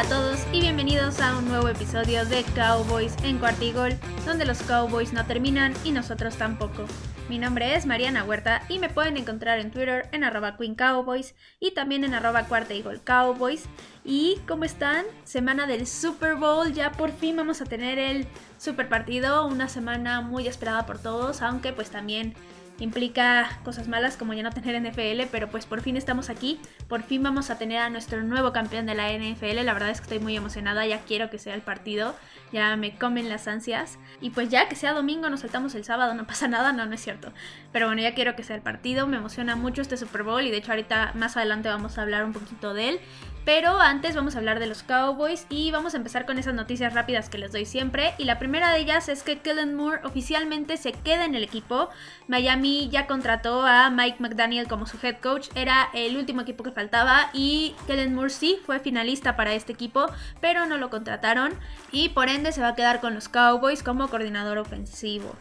Hola a todos y bienvenidos a un nuevo episodio de Cowboys en Cuartigol, donde los Cowboys no terminan y nosotros tampoco. Mi nombre es Mariana Huerta y me pueden encontrar en Twitter en arroba Queen Cowboys y también en arroba Cuarta Cowboys. ¿Y cómo están? Semana del Super Bowl, ya por fin vamos a tener el super partido, una semana muy esperada por todos, aunque pues también implica cosas malas como ya no tener NFL, pero pues por fin estamos aquí, por fin vamos a tener a nuestro nuevo campeón de la NFL, la verdad es que estoy muy emocionada, ya quiero que sea el partido, ya me comen las ansias. Y pues ya que sea domingo nos saltamos el sábado, no pasa nada, no, no es cierto, pero bueno, ya quiero que sea el partido, me emociona mucho este Super Bowl. Y de hecho ahorita más adelante vamos a hablar un poquito de él. Pero antes vamos a hablar de los Cowboys y vamos a empezar con esas noticias rápidas que les doy siempre. Y la primera de ellas es que Kellen Moore oficialmente se queda en el equipo. Miami ya contrató a Mike McDaniel como su head coach. Era el último equipo que faltaba y Kellen Moore sí fue finalista para este equipo, pero no lo contrataron. Y por ende se va a quedar con los Cowboys como coordinador ofensivo.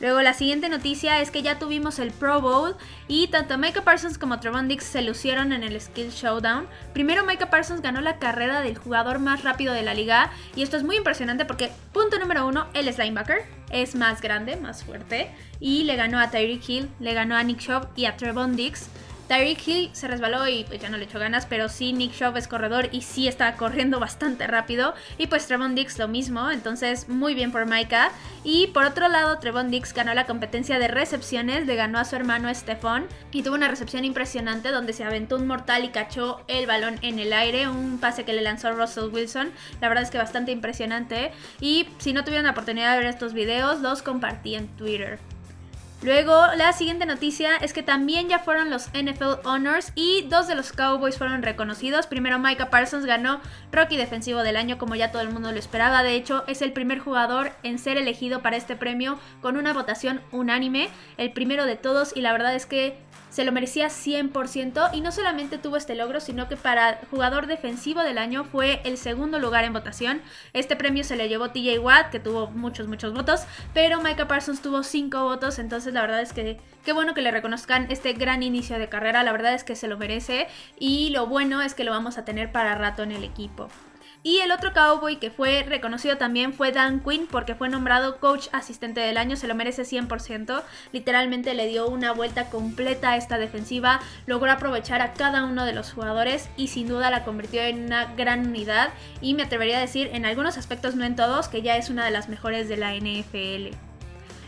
Luego la siguiente noticia es que ya tuvimos el Pro Bowl y tanto Micah Parsons como Trevon Dix se lucieron en el Skill Showdown. Primero Micah Parsons ganó la carrera del jugador más rápido de la liga y esto es muy impresionante porque punto número uno, él es linebacker, es más grande, más fuerte y le ganó a Tyreek Hill, le ganó a Nick Chubb y a Trevon Dix. Tyreek Hill se resbaló y pues ya no le echó ganas, pero sí Nick Chubb es corredor y sí está corriendo bastante rápido. Y pues Trevon Dix lo mismo, entonces muy bien por Micah. Y por otro lado, Trevon Dix ganó la competencia de recepciones, le ganó a su hermano Stephon y tuvo una recepción impresionante donde se aventó un mortal y cachó el balón en el aire, un pase que le lanzó Russell Wilson. La verdad es que bastante impresionante. Y si no tuvieron la oportunidad de ver estos videos, los compartí en Twitter. Luego, la siguiente noticia es que también ya fueron los NFL Honors y dos de los Cowboys fueron reconocidos. Primero, Micah Parsons ganó Rocky Defensivo del Año, como ya todo el mundo lo esperaba. De hecho, es el primer jugador en ser elegido para este premio con una votación unánime, el primero de todos. Y la verdad es que se lo merecía 100% y no solamente tuvo este logro, sino que para jugador defensivo del año fue el segundo lugar en votación. Este premio se le llevó TJ Watt, que tuvo muchos, muchos votos, pero Micah Parsons tuvo 5 votos, entonces la verdad es que qué bueno que le reconozcan este gran inicio de carrera, la verdad es que se lo merece y lo bueno es que lo vamos a tener para rato en el equipo. Y el otro cowboy que fue reconocido también fue Dan Quinn porque fue nombrado coach asistente del año, se lo merece 100%, literalmente le dio una vuelta completa a esta defensiva, logró aprovechar a cada uno de los jugadores y sin duda la convirtió en una gran unidad y me atrevería a decir en algunos aspectos, no en todos, que ya es una de las mejores de la NFL.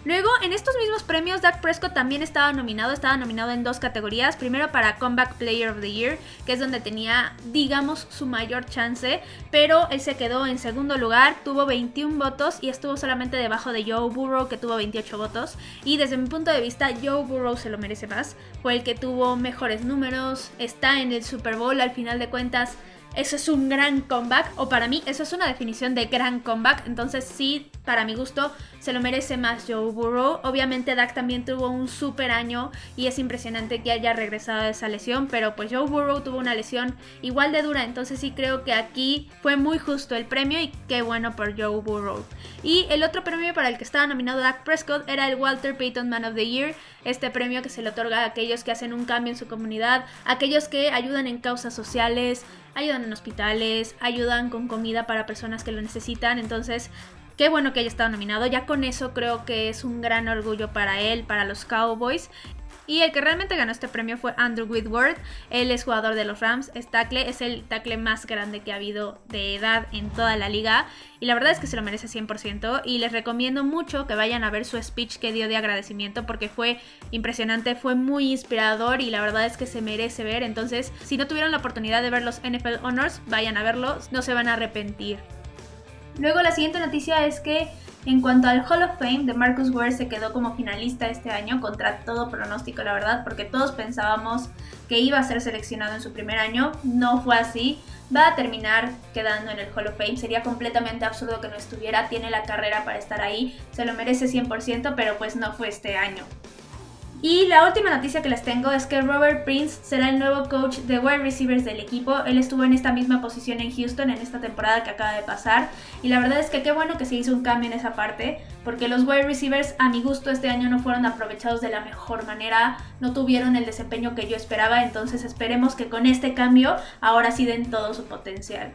Luego, en estos mismos premios, Dak Prescott también estaba nominado, estaba nominado en dos categorías. Primero para Comeback Player of the Year, que es donde tenía, digamos, su mayor chance, pero él se quedó en segundo lugar, tuvo 21 votos y estuvo solamente debajo de Joe Burrow, que tuvo 28 votos. Y desde mi punto de vista, Joe Burrow se lo merece más. Fue el que tuvo mejores números, está en el Super Bowl al final de cuentas eso es un gran comeback, o para mí eso es una definición de gran comeback, entonces sí, para mi gusto, se lo merece más Joe Burrow. Obviamente Dak también tuvo un super año y es impresionante que haya regresado de esa lesión, pero pues Joe Burrow tuvo una lesión igual de dura, entonces sí creo que aquí fue muy justo el premio y qué bueno por Joe Burrow. Y el otro premio para el que estaba nominado Dak Prescott era el Walter Payton Man of the Year, este premio que se le otorga a aquellos que hacen un cambio en su comunidad, aquellos que ayudan en causas sociales, ayudan en hospitales, ayudan con comida para personas que lo necesitan. Entonces, qué bueno que haya estado nominado. Ya con eso creo que es un gran orgullo para él, para los Cowboys. Y el que realmente ganó este premio fue Andrew Whitworth. Él es jugador de los Rams. Es tackle, es el tackle más grande que ha habido de edad en toda la liga. Y la verdad es que se lo merece 100%. Y les recomiendo mucho que vayan a ver su speech que dio de agradecimiento porque fue impresionante, fue muy inspirador y la verdad es que se merece ver. Entonces, si no tuvieron la oportunidad de ver los NFL Honors, vayan a verlos, no se van a arrepentir. Luego la siguiente noticia es que en cuanto al Hall of Fame, de Marcus Ware se quedó como finalista este año contra todo pronóstico, la verdad, porque todos pensábamos que iba a ser seleccionado en su primer año. No fue así. Va a terminar quedando en el Hall of Fame. Sería completamente absurdo que no estuviera. Tiene la carrera para estar ahí. Se lo merece 100%, pero pues no fue este año. Y la última noticia que les tengo es que Robert Prince será el nuevo coach de wide receivers del equipo. Él estuvo en esta misma posición en Houston en esta temporada que acaba de pasar. Y la verdad es que qué bueno que se hizo un cambio en esa parte, porque los wide receivers a mi gusto este año no fueron aprovechados de la mejor manera, no tuvieron el desempeño que yo esperaba. Entonces esperemos que con este cambio ahora sí den todo su potencial.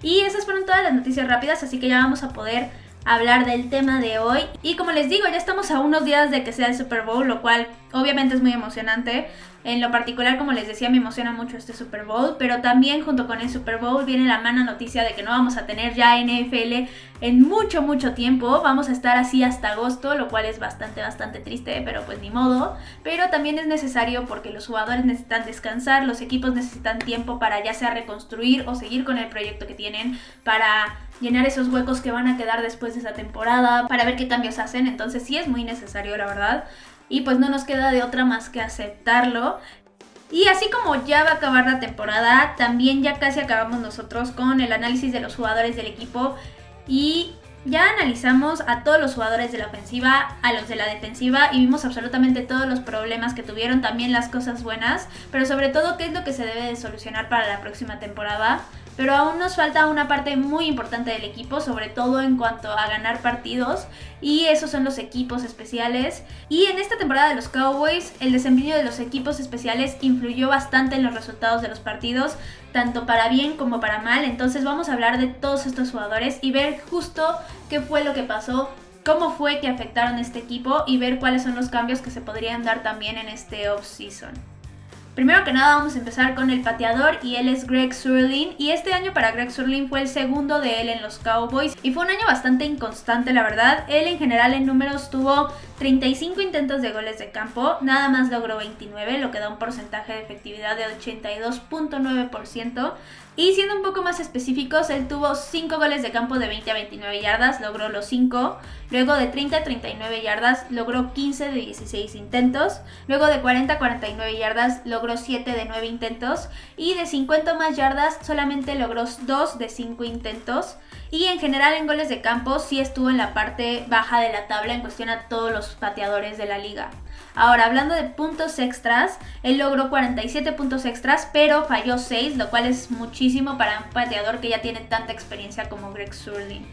Y esas fueron todas las noticias rápidas, así que ya vamos a poder hablar del tema de hoy. Y como les digo, ya estamos a unos días de que sea el Super Bowl, lo cual obviamente es muy emocionante. En lo particular, como les decía, me emociona mucho este Super Bowl, pero también junto con el Super Bowl viene la mala noticia de que no vamos a tener ya NFL en mucho, mucho tiempo. Vamos a estar así hasta agosto, lo cual es bastante, bastante triste, pero pues ni modo. Pero también es necesario porque los jugadores necesitan descansar, los equipos necesitan tiempo para ya sea reconstruir o seguir con el proyecto que tienen, para llenar esos huecos que van a quedar después de esa temporada, para ver qué cambios hacen. Entonces sí es muy necesario, la verdad y pues no nos queda de otra más que aceptarlo. Y así como ya va a acabar la temporada, también ya casi acabamos nosotros con el análisis de los jugadores del equipo y ya analizamos a todos los jugadores de la ofensiva, a los de la defensiva y vimos absolutamente todos los problemas que tuvieron, también las cosas buenas, pero sobre todo qué es lo que se debe de solucionar para la próxima temporada pero aún nos falta una parte muy importante del equipo, sobre todo en cuanto a ganar partidos, y esos son los equipos especiales. Y en esta temporada de los Cowboys, el desempeño de los equipos especiales influyó bastante en los resultados de los partidos, tanto para bien como para mal, entonces vamos a hablar de todos estos jugadores y ver justo qué fue lo que pasó cómo fue que afectaron este equipo y ver cuáles son los cambios que se podrían dar también en este off-season. Primero que nada vamos a empezar con el pateador y él es Greg Surlin y este año para Greg Surlin fue el segundo de él en los Cowboys y fue un año bastante inconstante la verdad. Él en general en números tuvo 35 intentos de goles de campo, nada más logró 29, lo que da un porcentaje de efectividad de 82.9%. Y siendo un poco más específicos, él tuvo 5 goles de campo de 20 a 29 yardas, logró los 5. Luego de 30 a 39 yardas, logró 15 de 16 intentos. Luego de 40 a 49 yardas, logró 7 de 9 intentos. Y de 50 más yardas, solamente logró 2 de 5 intentos. Y en general en goles de campo sí estuvo en la parte baja de la tabla en cuestión a todos los pateadores de la liga. Ahora, hablando de puntos extras, él logró 47 puntos extras, pero falló 6, lo cual es muchísimo para un pateador que ya tiene tanta experiencia como Greg Surlin.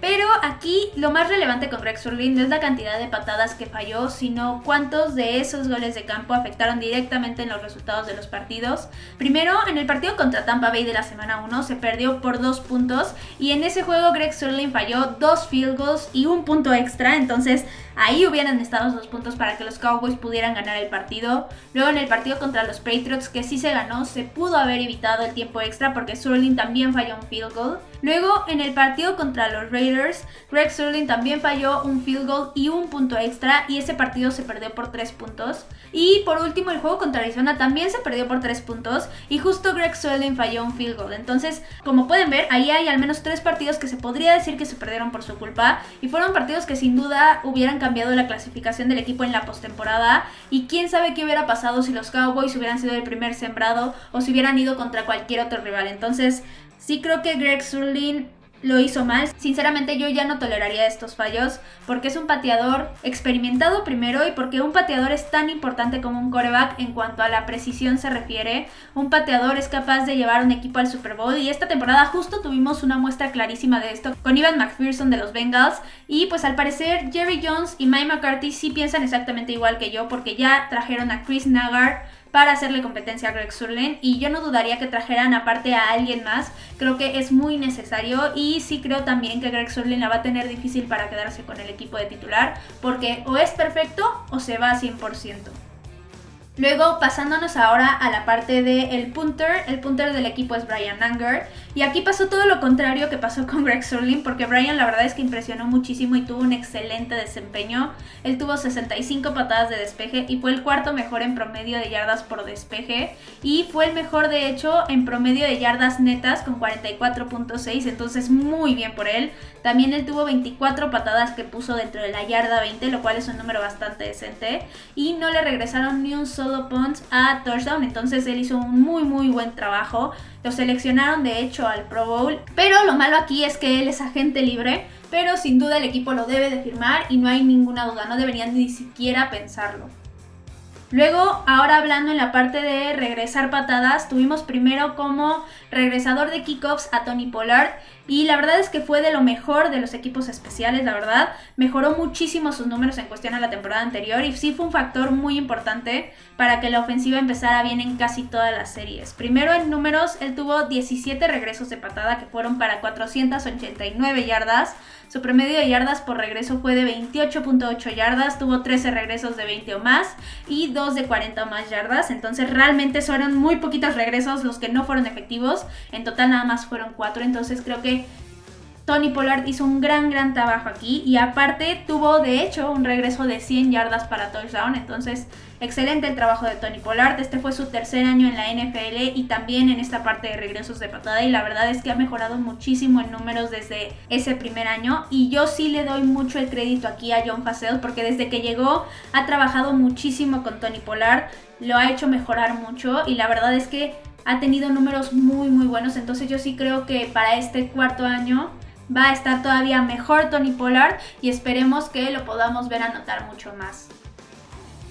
Pero aquí lo más relevante con Greg Surlin no es la cantidad de patadas que falló, sino cuántos de esos goles de campo afectaron directamente en los resultados de los partidos. Primero, en el partido contra Tampa Bay de la semana 1 se perdió por dos puntos y en ese juego Greg Surlin falló dos field goals y un punto extra, entonces Ahí hubieran estado los puntos para que los Cowboys pudieran ganar el partido. Luego en el partido contra los Patriots, que sí se ganó, se pudo haber evitado el tiempo extra porque Surling también falló un field goal. Luego en el partido contra los Raiders, Greg Surling también falló un field goal y un punto extra y ese partido se perdió por tres puntos. Y por último el juego contra Arizona también se perdió por tres puntos y justo Greg Surling falló un field goal. Entonces, como pueden ver, ahí hay al menos tres partidos que se podría decir que se perdieron por su culpa y fueron partidos que sin duda hubieran cambiado la clasificación del equipo en la postemporada y quién sabe qué hubiera pasado si los Cowboys hubieran sido el primer sembrado o si hubieran ido contra cualquier otro rival. Entonces, sí creo que Greg Surlin lo hizo mal. Sinceramente yo ya no toleraría estos fallos porque es un pateador experimentado primero y porque un pateador es tan importante como un coreback en cuanto a la precisión se refiere. Un pateador es capaz de llevar un equipo al Super Bowl y esta temporada justo tuvimos una muestra clarísima de esto con Ivan McPherson de los Bengals y pues al parecer Jerry Jones y Mike McCarthy sí piensan exactamente igual que yo porque ya trajeron a Chris Nagar para hacerle competencia a Greg Surlin y yo no dudaría que trajeran aparte a alguien más. Creo que es muy necesario y sí creo también que Greg Surlin la va a tener difícil para quedarse con el equipo de titular porque o es perfecto o se va a 100%. Luego pasándonos ahora a la parte del el punter, el punter del equipo es Brian Anger y aquí pasó todo lo contrario que pasó con Greg Surlin porque Brian la verdad es que impresionó muchísimo y tuvo un excelente desempeño. Él tuvo 65 patadas de despeje y fue el cuarto mejor en promedio de yardas por despeje y fue el mejor de hecho en promedio de yardas netas con 44.6, entonces muy bien por él. También él tuvo 24 patadas que puso dentro de la yarda 20, lo cual es un número bastante decente y no le regresaron ni un solo punts a touchdown. Entonces él hizo un muy muy buen trabajo. Lo seleccionaron de hecho al Pro Bowl. Pero lo malo aquí es que él es agente libre. Pero sin duda el equipo lo debe de firmar y no hay ninguna duda. No deberían ni siquiera pensarlo. Luego, ahora hablando en la parte de regresar patadas, tuvimos primero como regresador de kickoffs a Tony Pollard y la verdad es que fue de lo mejor de los equipos especiales, la verdad. Mejoró muchísimo sus números en cuestión a la temporada anterior y sí fue un factor muy importante para que la ofensiva empezara bien en casi todas las series. Primero en números, él tuvo 17 regresos de patada que fueron para 489 yardas. Su promedio de yardas por regreso fue de 28.8 yardas, tuvo 13 regresos de 20 o más y 2 de 40 o más yardas. Entonces realmente fueron muy poquitos regresos los que no fueron efectivos. En total nada más fueron 4. Entonces creo que Tony Pollard hizo un gran, gran trabajo aquí y aparte tuvo de hecho un regreso de 100 yardas para touchdown. Entonces, excelente el trabajo de Tony Pollard. Este fue su tercer año en la NFL y también en esta parte de regresos de patada. Y la verdad es que ha mejorado muchísimo en números desde ese primer año. Y yo sí le doy mucho el crédito aquí a John Facel porque desde que llegó ha trabajado muchísimo con Tony Pollard. Lo ha hecho mejorar mucho y la verdad es que ha tenido números muy, muy buenos. Entonces, yo sí creo que para este cuarto año va a estar todavía mejor Tony Pollard y esperemos que lo podamos ver anotar mucho más.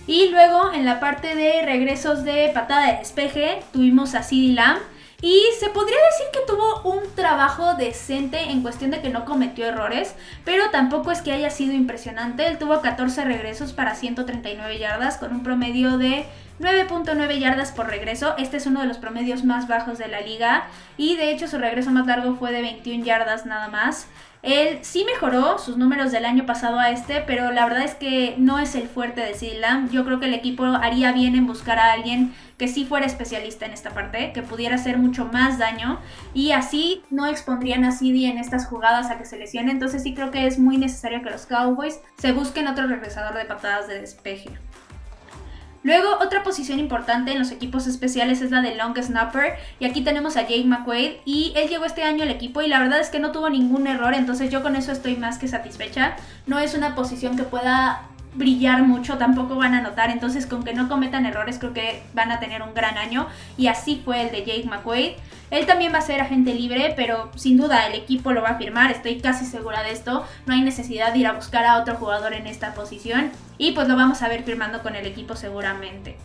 Y luego en la parte de regresos de patada de despeje tuvimos a CeeDee Lamb y se podría decir que tuvo un trabajo decente en cuestión de que no cometió errores, pero tampoco es que haya sido impresionante. Él tuvo 14 regresos para 139 yardas con un promedio de 9.9 yardas por regreso. Este es uno de los promedios más bajos de la liga y de hecho su regreso más largo fue de 21 yardas nada más. Él sí mejoró sus números del año pasado a este, pero la verdad es que no es el fuerte de CD Lamb. Yo creo que el equipo haría bien en buscar a alguien que sí fuera especialista en esta parte, que pudiera hacer mucho más daño y así no expondrían a CD en estas jugadas a que se lesione. Entonces sí creo que es muy necesario que los Cowboys se busquen otro regresador de patadas de despeje. Luego, otra posición importante en los equipos especiales es la de long snapper. Y aquí tenemos a Jake McQuaid. Y él llegó este año al equipo y la verdad es que no tuvo ningún error. Entonces yo con eso estoy más que satisfecha. No es una posición que pueda brillar mucho, tampoco van a notar. Entonces, con que no cometan errores, creo que van a tener un gran año. Y así fue el de Jake McQuaid. Él también va a ser agente libre, pero sin duda el equipo lo va a firmar. Estoy casi segura de esto. No hay necesidad de ir a buscar a otro jugador en esta posición. Y pues lo vamos a ver firmando con el equipo seguramente.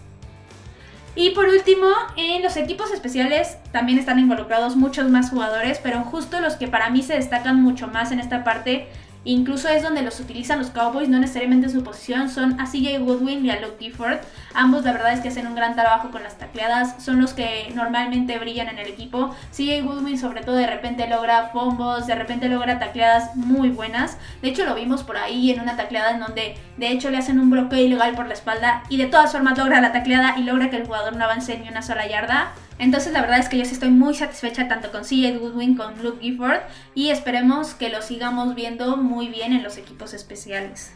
Y por último, en los equipos especiales también están involucrados muchos más jugadores, pero justo los que para mí se destacan mucho más en esta parte Incluso es donde los utilizan los Cowboys, no necesariamente en su posición, son a CJ Woodwin y a Luke Gifford. Ambos la verdad es que hacen un gran trabajo con las tacleadas, son los que normalmente brillan en el equipo. CJ Woodwin sobre todo de repente logra bombos, de repente logra tacleadas muy buenas. De hecho lo vimos por ahí en una tacleada en donde de hecho le hacen un bloqueo ilegal por la espalda y de todas formas logra la tacleada y logra que el jugador no avance ni una sola yarda. Entonces la verdad es que yo sí estoy muy satisfecha tanto con CJ Goodwin como Luke Gifford y esperemos que lo sigamos viendo muy bien en los equipos especiales.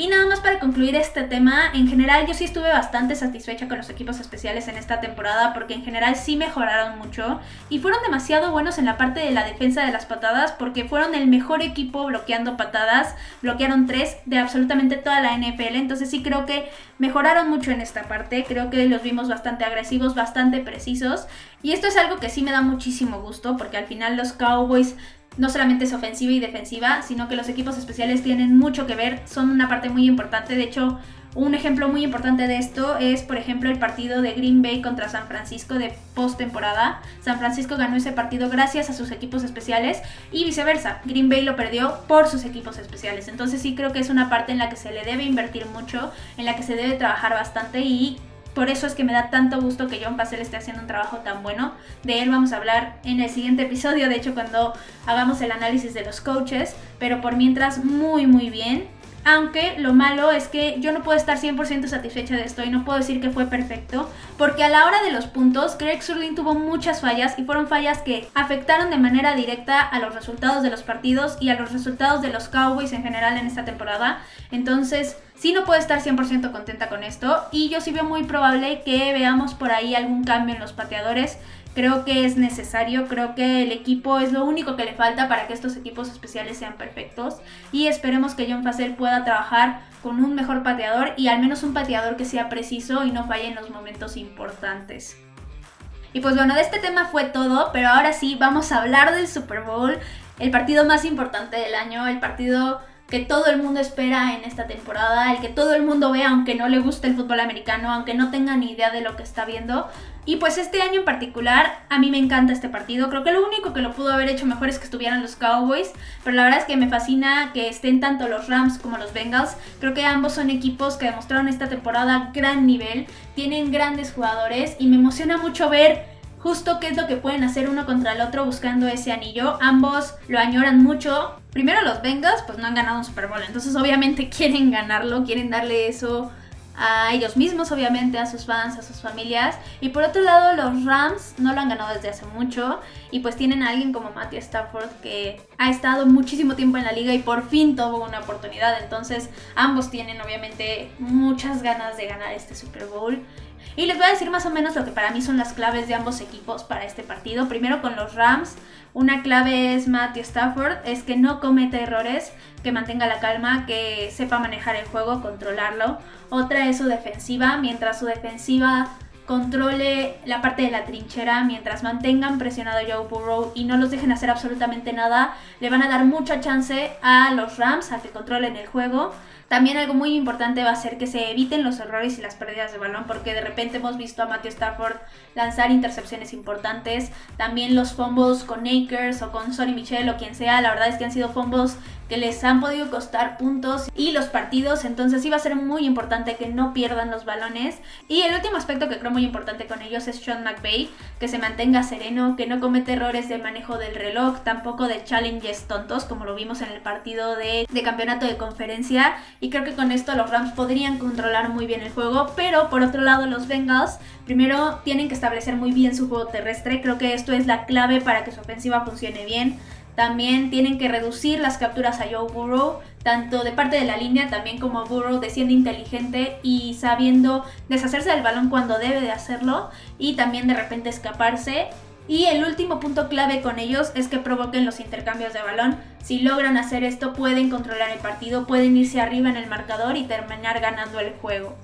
Y nada más para concluir este tema, en general yo sí estuve bastante satisfecha con los equipos especiales en esta temporada porque en general sí mejoraron mucho y fueron demasiado buenos en la parte de la defensa de las patadas porque fueron el mejor equipo bloqueando patadas, bloquearon tres de absolutamente toda la NFL, entonces sí creo que mejoraron mucho en esta parte, creo que los vimos bastante agresivos, bastante precisos y esto es algo que sí me da muchísimo gusto porque al final los Cowboys no solamente es ofensiva y defensiva, sino que los equipos especiales tienen mucho que ver, son una parte muy importante. De hecho, un ejemplo muy importante de esto es, por ejemplo, el partido de Green Bay contra San Francisco de postemporada. San Francisco ganó ese partido gracias a sus equipos especiales y viceversa. Green Bay lo perdió por sus equipos especiales. Entonces sí creo que es una parte en la que se le debe invertir mucho, en la que se debe trabajar bastante y por eso es que me da tanto gusto que John Pacel esté haciendo un trabajo tan bueno. De él vamos a hablar en el siguiente episodio, de hecho cuando hagamos el análisis de los coaches, pero por mientras muy muy bien. Aunque lo malo es que yo no puedo estar 100% satisfecha de esto y no puedo decir que fue perfecto, porque a la hora de los puntos, Greg Surlin tuvo muchas fallas y fueron fallas que afectaron de manera directa a los resultados de los partidos y a los resultados de los Cowboys en general en esta temporada. Entonces, sí no puedo estar 100% contenta con esto y yo sí veo muy probable que veamos por ahí algún cambio en los pateadores. Creo que es necesario, creo que el equipo es lo único que le falta para que estos equipos especiales sean perfectos y esperemos que John Facel pueda trabajar con un mejor pateador y al menos un pateador que sea preciso y no falle en los momentos importantes. Y pues bueno, de este tema fue todo, pero ahora sí vamos a hablar del Super Bowl, el partido más importante del año, el partido que todo el mundo espera en esta temporada, el que todo el mundo vea aunque no le guste el fútbol americano, aunque no tenga ni idea de lo que está viendo. Y pues este año en particular, a mí me encanta este partido. Creo que lo único que lo pudo haber hecho mejor es que estuvieran los Cowboys. Pero la verdad es que me fascina que estén tanto los Rams como los Bengals. Creo que ambos son equipos que demostraron esta temporada gran nivel. Tienen grandes jugadores y me emociona mucho ver justo qué es lo que pueden hacer uno contra el otro buscando ese anillo. Ambos lo añoran mucho. Primero los Bengals pues no han ganado un Super Bowl. Entonces obviamente quieren ganarlo, quieren darle eso a ellos mismos, obviamente, a sus fans, a sus familias. Y por otro lado, los Rams no lo han ganado desde hace mucho. Y pues tienen a alguien como Matthew Stafford que ha estado muchísimo tiempo en la liga y por fin tuvo una oportunidad. Entonces, ambos tienen obviamente muchas ganas de ganar este Super Bowl. Y les voy a decir más o menos lo que para mí son las claves de ambos equipos para este partido. Primero con los Rams, una clave es Matthew Stafford, es que no cometa errores, que mantenga la calma, que sepa manejar el juego, controlarlo. Otra es su defensiva, mientras su defensiva controle la parte de la trinchera, mientras mantengan presionado a Joe Burrow y no los dejen hacer absolutamente nada, le van a dar mucha chance a los Rams a que controlen el juego. También algo muy importante va a ser que se eviten los errores y las pérdidas de balón, porque de repente hemos visto a Matthew Stafford lanzar intercepciones importantes. También los fumbles con Akers o con Sonny Michel o quien sea, la verdad es que han sido fumbles que les han podido costar puntos y los partidos, entonces sí va a ser muy importante que no pierdan los balones. Y el último aspecto que creo muy importante con ellos es Sean McVay, que se mantenga sereno, que no comete errores de manejo del reloj, tampoco de challenges tontos, como lo vimos en el partido de, de campeonato de conferencia. Y creo que con esto los Rams podrían controlar muy bien el juego, pero por otro lado los Bengals primero tienen que establecer muy bien su juego terrestre, creo que esto es la clave para que su ofensiva funcione bien. También tienen que reducir las capturas a Joe Burrow, tanto de parte de la línea, también como Burrow de siendo inteligente y sabiendo deshacerse del balón cuando debe de hacerlo y también de repente escaparse. Y el último punto clave con ellos es que provoquen los intercambios de balón. Si logran hacer esto pueden controlar el partido, pueden irse arriba en el marcador y terminar ganando el juego.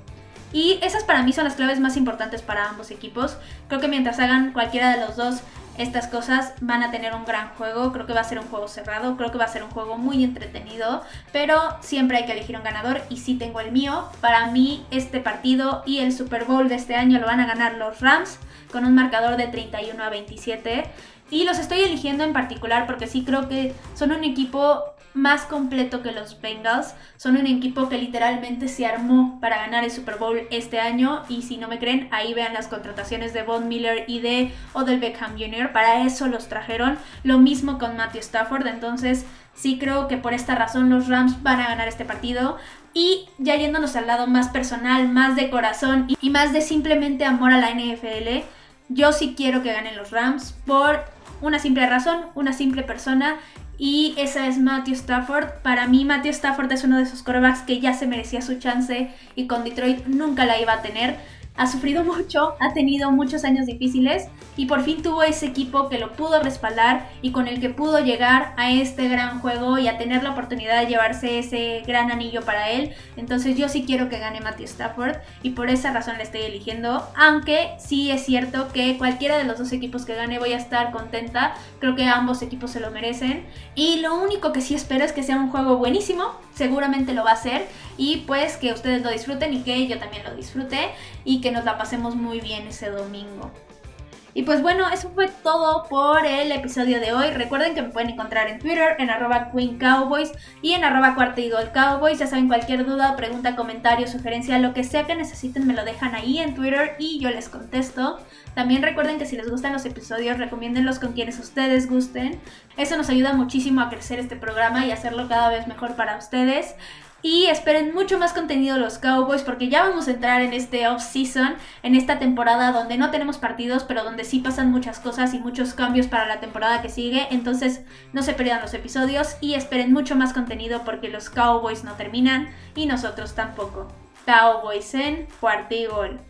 Y esas para mí son las claves más importantes para ambos equipos. Creo que mientras hagan cualquiera de los dos estas cosas van a tener un gran juego. Creo que va a ser un juego cerrado, creo que va a ser un juego muy entretenido, pero siempre hay que elegir un ganador y sí tengo el mío. Para mí este partido y el Super Bowl de este año lo van a ganar los Rams con un marcador de 31 a 27. Y los estoy eligiendo en particular porque sí creo que son un equipo más completo que los Bengals. Son un equipo que literalmente se armó para ganar el Super Bowl este año. Y si no me creen, ahí vean las contrataciones de Von Miller y de Odell Beckham Jr. Para eso los trajeron. Lo mismo con Matthew Stafford. Entonces, sí creo que por esta razón los Rams van a ganar este partido. Y ya yéndonos al lado más personal, más de corazón y más de simplemente amor a la NFL, yo sí quiero que ganen los Rams por una simple razón, una simple persona y esa es Matthew Stafford. Para mí Matthew Stafford es uno de esos corebacks que ya se merecía su chance y con Detroit nunca la iba a tener ha sufrido mucho, ha tenido muchos años difíciles y por fin tuvo ese equipo que lo pudo respaldar y con el que pudo llegar a este gran juego y a tener la oportunidad de llevarse ese gran anillo para él. Entonces yo sí quiero que gane Matthew Stafford y por esa razón le estoy eligiendo, aunque sí es cierto que cualquiera de los dos equipos que gane voy a estar contenta, creo que ambos equipos se lo merecen y lo único que sí espero es que sea un juego buenísimo, seguramente lo va a ser y pues que ustedes lo disfruten y que yo también lo disfrute y que nos la pasemos muy bien ese domingo. Y pues bueno, eso fue todo por el episodio de hoy. Recuerden que me pueden encontrar en Twitter, en arroba Queen Cowboys y en arroba Cowboys. Ya saben, cualquier duda, pregunta, comentario, sugerencia, lo que sea que necesiten, me lo dejan ahí en Twitter y yo les contesto. También recuerden que si les gustan los episodios, recomiéndenlos con quienes ustedes gusten. Eso nos ayuda muchísimo a crecer este programa y hacerlo cada vez mejor para ustedes. Y esperen mucho más contenido los Cowboys porque ya vamos a entrar en este off-season, en esta temporada donde no tenemos partidos, pero donde sí pasan muchas cosas y muchos cambios para la temporada que sigue. Entonces no se pierdan los episodios y esperen mucho más contenido porque los Cowboys no terminan y nosotros tampoco. Cowboys en cuartigol.